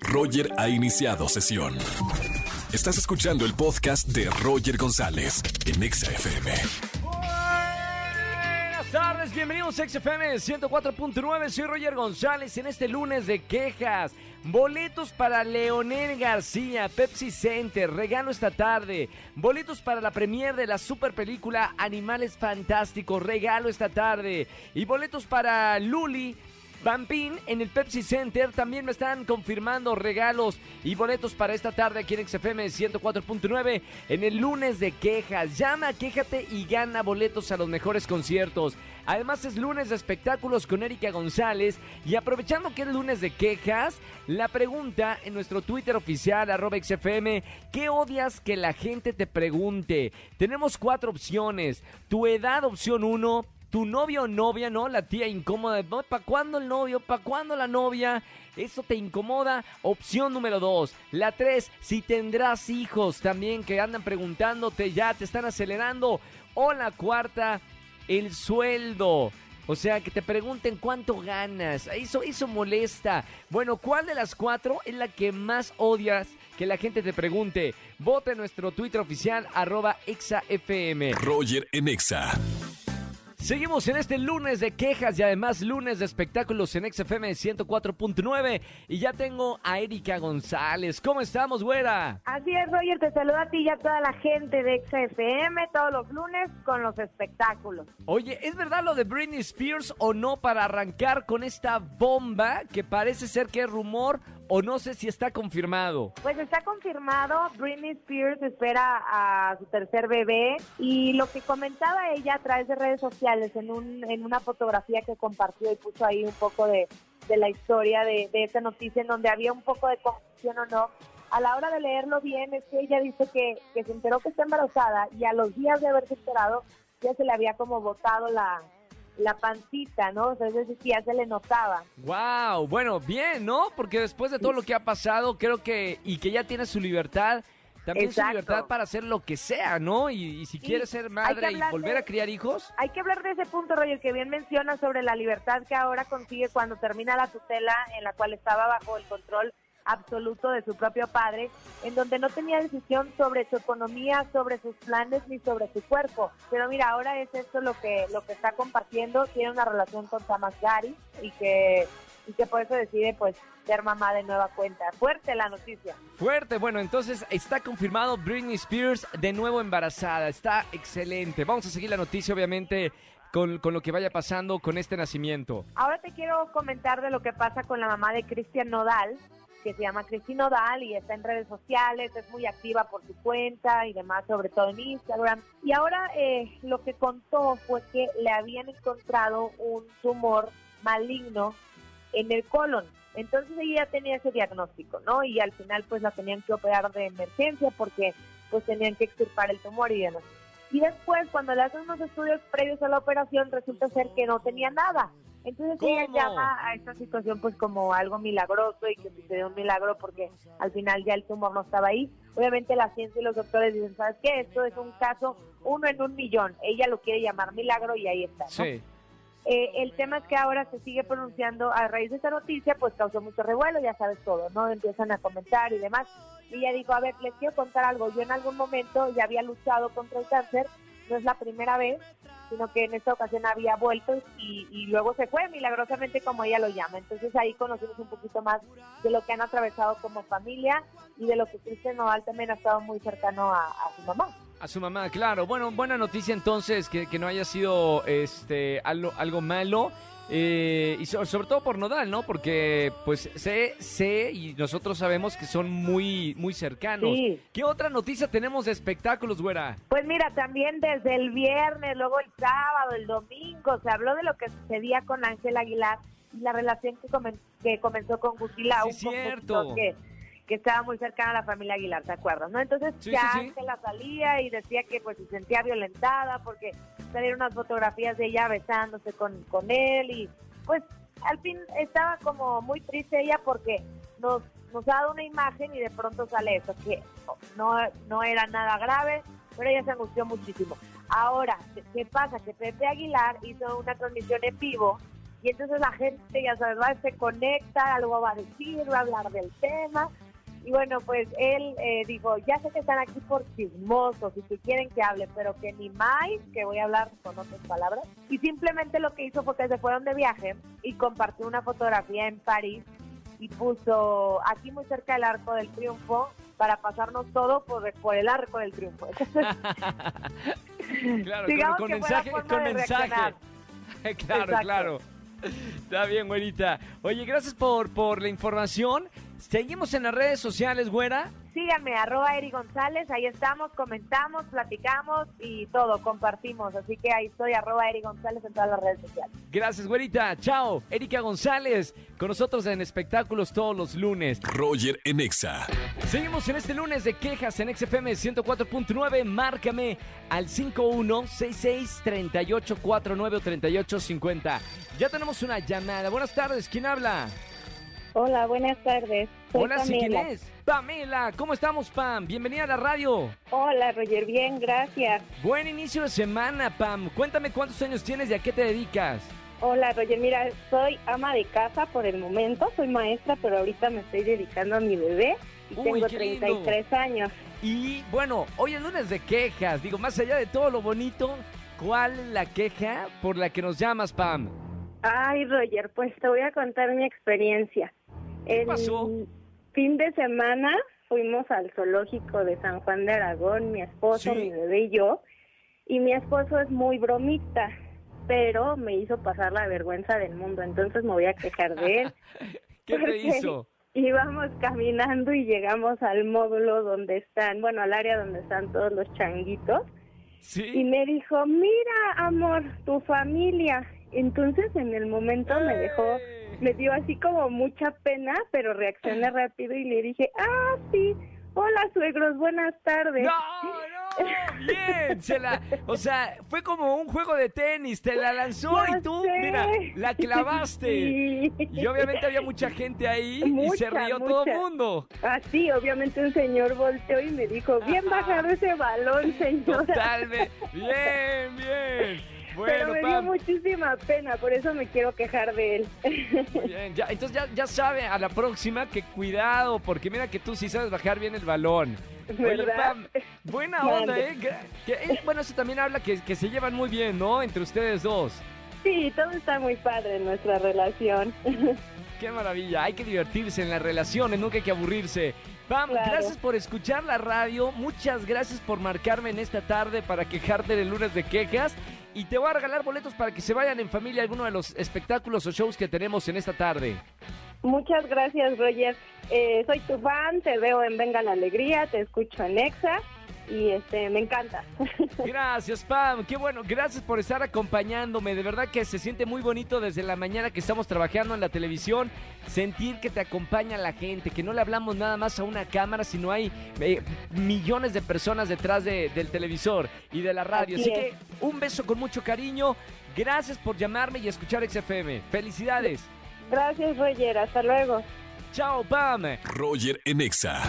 Roger ha iniciado sesión. Estás escuchando el podcast de Roger González en Exa FM. Buenas tardes, bienvenidos a XFM 104.9, soy Roger González en este lunes de quejas. Boletos para Leonel García, Pepsi Center, regalo esta tarde. Boletos para la premier de la super película Animales Fantásticos, regalo esta tarde. Y boletos para Luli, Bampín en el Pepsi Center también me están confirmando regalos y boletos para esta tarde aquí en XFM 104.9 en el lunes de quejas. Llama, quéjate y gana boletos a los mejores conciertos. Además es lunes de espectáculos con Erika González y aprovechando que es lunes de quejas, la pregunta en nuestro Twitter oficial arroba XFM, ¿qué odias que la gente te pregunte? Tenemos cuatro opciones. Tu edad, opción 1 tu novio o novia, ¿no? La tía incómoda. ¿Para cuándo el novio? ¿Para cuándo la novia? ¿Eso te incomoda? Opción número dos. La tres, si tendrás hijos también que andan preguntándote ya, te están acelerando. O la cuarta, el sueldo. O sea, que te pregunten cuánto ganas. Eso, eso molesta. Bueno, ¿cuál de las cuatro es la que más odias que la gente te pregunte? Vote en nuestro Twitter oficial, arroba exafm. Roger en Exa. Seguimos en este lunes de quejas y además lunes de espectáculos en XFM 104.9 y ya tengo a Erika González. ¿Cómo estamos, güera? Así es, Roger, te saluda a ti y a toda la gente de XFM todos los lunes con los espectáculos. Oye, ¿es verdad lo de Britney Spears o no para arrancar con esta bomba que parece ser que es rumor o no sé si está confirmado? Pues está confirmado, Britney Spears espera a su tercer bebé y lo que comentaba ella a través de redes sociales en, un, en una fotografía que compartió y puso ahí un poco de, de la historia de, de esta noticia en donde había un poco de confusión o no, a la hora de leerlo bien es que ella dice que, que se enteró que está embarazada y a los días de haberse enterado ya se le había como botado la, la pancita, ¿no? O sea, que ya se le notaba. Wow, bueno, bien, ¿no? Porque después de todo lo que ha pasado, creo que y que ya tiene su libertad, también su libertad para hacer lo que sea, ¿no? Y, y si Sí, quiere ser madre y volver de- a criar hijos, Hay que hablar de ese punto, Roger, que bien menciona sobre la libertad que ahora consigue cuando termina la tutela en la cual estaba bajo el control absoluto de su propio padre, en donde no tenía decisión sobre su economía, sobre sus planes ni sobre su cuerpo. Pero mira, ahora es esto lo que lo que está compartiendo, tiene una relación con Tamas Gary y que y que por eso decide pues ser mamá de nueva cuenta. Fuerte la noticia. Fuerte, bueno, entonces está confirmado Britney Spears de nuevo embarazada. Está excelente. Vamos a seguir la noticia, obviamente, con, con lo que vaya pasando con este nacimiento. Ahora te quiero comentar de lo que pasa con la mamá de Cristian Nodal, que se llama Cristi Nodal y está en redes sociales, es muy activa por su cuenta y demás, sobre todo en Instagram. Y ahora eh, lo que contó fue que le habían encontrado un tumor maligno en el colon. Entonces ella tenía ese diagnóstico, ¿no? Y al final pues la tenían que operar de emergencia porque pues tenían que extirpar el tumor y demás. Y después cuando le hacen unos estudios previos a la operación resulta ser que no tenía nada. Entonces ella llama a esta situación pues como algo milagroso y que sucedió un milagro porque al final ya el tumor no estaba ahí. Obviamente la ciencia y los doctores dicen, ¿sabes qué? Esto es un caso uno en un millón. Ella lo quiere llamar milagro y ahí está. ¿no? Sí. Eh, el tema es que ahora se sigue pronunciando a raíz de esta noticia, pues causó mucho revuelo, ya sabes todo, ¿no? Empiezan a comentar y demás. Y ella dijo, a ver, les quiero contar algo. Yo en algún momento ya había luchado contra el cáncer, no es la primera vez, sino que en esta ocasión había vuelto y, y luego se fue milagrosamente como ella lo llama. Entonces ahí conocimos un poquito más de lo que han atravesado como familia y de lo que Cristian Nodal también ha estado muy cercano a, a su mamá. A su mamá, claro. Bueno, buena noticia entonces que, que no haya sido este algo, algo malo. Eh, y so- sobre todo por Nodal, ¿no? Porque pues sé, sé y nosotros sabemos que son muy, muy cercanos. Sí. ¿Qué otra noticia tenemos de espectáculos, güera? Pues mira, también desde el viernes, luego el sábado, el domingo, se habló de lo que sucedía con Ángel Aguilar y la relación que, comen- que comenzó con Gustila, Sí, un cierto. que, que estaba muy cercana a la familia Aguilar, ¿te acuerdas? ¿no? Entonces Sí, ya sí, sí. Ángela salía y decía que pues se sentía violentada porque salieron unas fotografías de ella besándose con, con él y pues al fin estaba como muy triste ella porque nos, nos ha dado una imagen y de pronto sale eso, que no, no era nada grave, pero ella se angustió muchísimo. Ahora, ¿qué- ¿qué pasa? Que Pepe Aguilar hizo una transmisión en vivo y entonces la gente, ya sabes, va, se conecta, algo va a decir, va a hablar del tema. Y bueno, pues él eh, dijo, ya sé que están aquí por chismosos y que quieren que hable, pero que ni más, que voy a hablar con otras palabras. Y simplemente lo que hizo fue que se fueron de viaje y compartió una fotografía en París y puso aquí muy cerca del Arco del Triunfo para pasarnos todo por, por el Arco del Triunfo. claro, Digamos con, que con mensaje, forma con de mensaje. claro, Exacto. claro. Está bien, güerita. Oye, gracias por, por la información. Seguimos en las redes sociales, güera. Síganme, arroba Eri González, ahí estamos, comentamos, platicamos y todo, compartimos. Así que ahí estoy, arroba Eri González en todas las redes sociales. Gracias, güerita. Chao. Erika González, con nosotros en espectáculos todos los lunes. Roger en Exa. Seguimos en este lunes de quejas en XFM 104.9. Márcame al 5166-3849-3850. Ya tenemos una llamada. Buenas tardes. ¿Quién habla? Hola, buenas tardes. Soy Hola, ¿sí quién es? Pamela. ¿Cómo estamos, Pam? Bienvenida a la radio. Hola, Roger, bien, gracias. Buen inicio de semana, Pam. Cuéntame cuántos años tienes y a qué te dedicas. Hola, Roger, mira, soy ama de casa por el momento, soy maestra, pero ahorita me estoy dedicando a mi bebé y Uy, tengo qué lindo. 33 años. Y bueno, hoy es lunes de quejas. Digo, más allá de todo lo bonito, ¿cuál es la queja por la que nos llamas, Pam? Ay, Roger, pues te voy a contar mi experiencia. ¿Qué El pasó? fin de semana fuimos al zoológico de San Juan de Aragón, mi esposo, Sí. mi bebé y yo, y mi esposo es muy bromista, pero me hizo pasar la vergüenza del mundo, entonces me voy a quejar de él. ¿Qué te hizo? Íbamos caminando y llegamos al módulo donde están, bueno, al área donde están todos los changuitos. Y ¿Sí? me dijo, mira, amor, tu familia. Entonces en el momento me dejó, me dio así como mucha pena, pero reaccioné rápido y le dije, ah, sí, hola suegros, buenas tardes. No, no, bien, se la, o sea, fue como un juego de tenis, te la lanzó Ya y tú, sé. mira, la clavaste. Sí. Y obviamente había mucha gente ahí y se Mucha, rió todo el mundo. Así, obviamente un señor volteó y me dijo, bien bajado ese balón, señora. Totalmente. Bien, bien. Bueno, Pero me dio muchísima pena, por eso me quiero quejar de él. Muy bien, ya, entonces ya, ya sabe a la próxima que cuidado, porque mira que tú sí sabes bajar bien el balón. Oye, ¿Verdad? Pam, buena onda, ¿eh? Que- que, eh, bueno, eso también habla que, que se llevan muy bien, ¿no? Entre ustedes dos. Sí, todo está muy padre en nuestra relación. Qué maravilla, hay que divertirse en las relaciones, nunca hay que aburrirse. Pam, Claro. gracias por escuchar la radio, muchas gracias por marcarme en esta tarde para quejarte del lunes de quejas y te voy a regalar boletos para que se vayan en familia a alguno de los espectáculos o shows que tenemos en esta tarde. Muchas gracias, Roger. Eh, soy tu fan, te veo en Venga la Alegría, te escucho en Exa y este me encanta. Gracias, Pam. Qué bueno. Gracias por estar acompañándome. De verdad que se siente muy bonito desde la mañana que estamos trabajando en la televisión. Sentir que te acompaña la gente, que no le hablamos nada más a una cámara, sino hay eh, millones de personas detrás de- del televisor y de la radio. Así, Así que un beso con mucho cariño. Gracias por llamarme y escuchar XFM. Felicidades. Gracias, Roger. Hasta luego. Chao, Pam. Roger en Exa.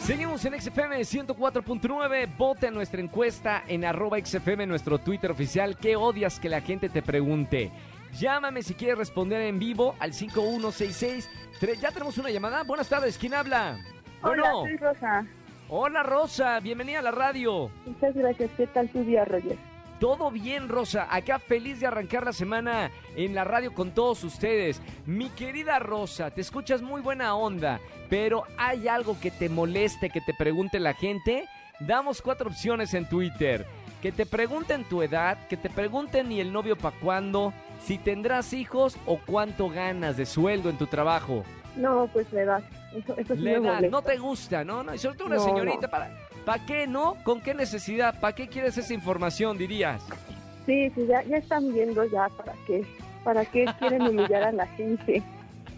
Seguimos en XFM 104.9. Vota en nuestra encuesta en arroba XFM, nuestro Twitter oficial. ¿Qué odias que la gente te pregunte? Llámame si quieres responder en vivo al 5166. Tre- Ya tenemos una llamada. Buenas tardes, ¿quién habla? Bueno, Hola, soy Rosa. hola Rosa, bienvenida a la radio. Muchas gracias. ¿Qué tal tu día, Roger? Todo bien, Rosa. Acá feliz de arrancar la semana en la radio con todos ustedes. Mi querida Rosa, te escuchas muy buena onda, pero ¿hay algo que te moleste que te pregunte la gente? Damos cuatro opciones en Twitter. Que te pregunten tu edad, que te pregunten ni el novio para cuándo, si tendrás hijos o cuánto ganas de sueldo en tu trabajo. No, pues la edad. Eso, eso La edad, no te gusta, ¿no? no y sobre todo una No, señorita, no. ¿para, ¿para qué no? ¿Con qué necesidad? ¿Para qué quieres esa información, dirías? Sí, sí, ya, ya están viendo ya para qué, para qué quieren humillar a la gente.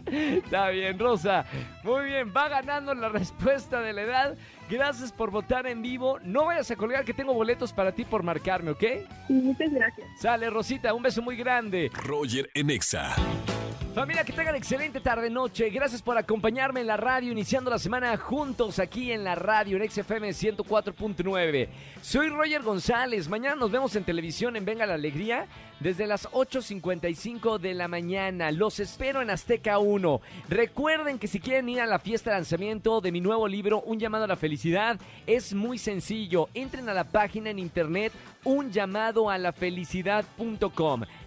Está bien, Rosa. Muy bien, va ganando la respuesta de la edad. Gracias por votar en vivo. No vayas a colgar que tengo boletos para ti por marcarme, ¿ok? Sí, muchas gracias. Sale, Rosita, un beso muy grande. Roger en Exa. Familia, que tengan excelente tarde-noche. Gracias por acompañarme en la radio, iniciando la semana juntos aquí en la radio, en XFM 104.9. Soy Roger González. Mañana nos vemos en televisión en Venga la Alegría desde las 8.55 de la mañana. Los espero en Azteca 1. Recuerden que si quieren ir a la fiesta de lanzamiento de mi nuevo libro, Un llamado a la felicidad, es muy sencillo. Entren a la página en internet un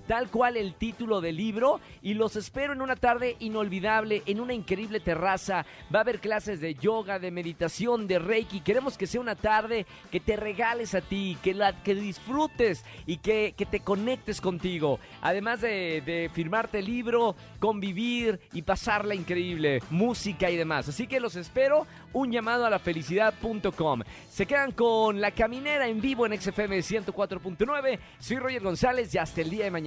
tal cual el título del libro y los espero en una tarde inolvidable, en una increíble terraza. Va a haber clases de yoga, de meditación, de reiki. Queremos que sea una tarde que te regales a ti, que, la, que disfrutes y que, que te conectes contigo. Además de, de firmarte el libro, convivir y pasarla increíble, música y demás. Así que los espero, un llamado a la felicidad.com. Se quedan con La Caminera en vivo en XFM 104.9. Soy Roger González y hasta el día de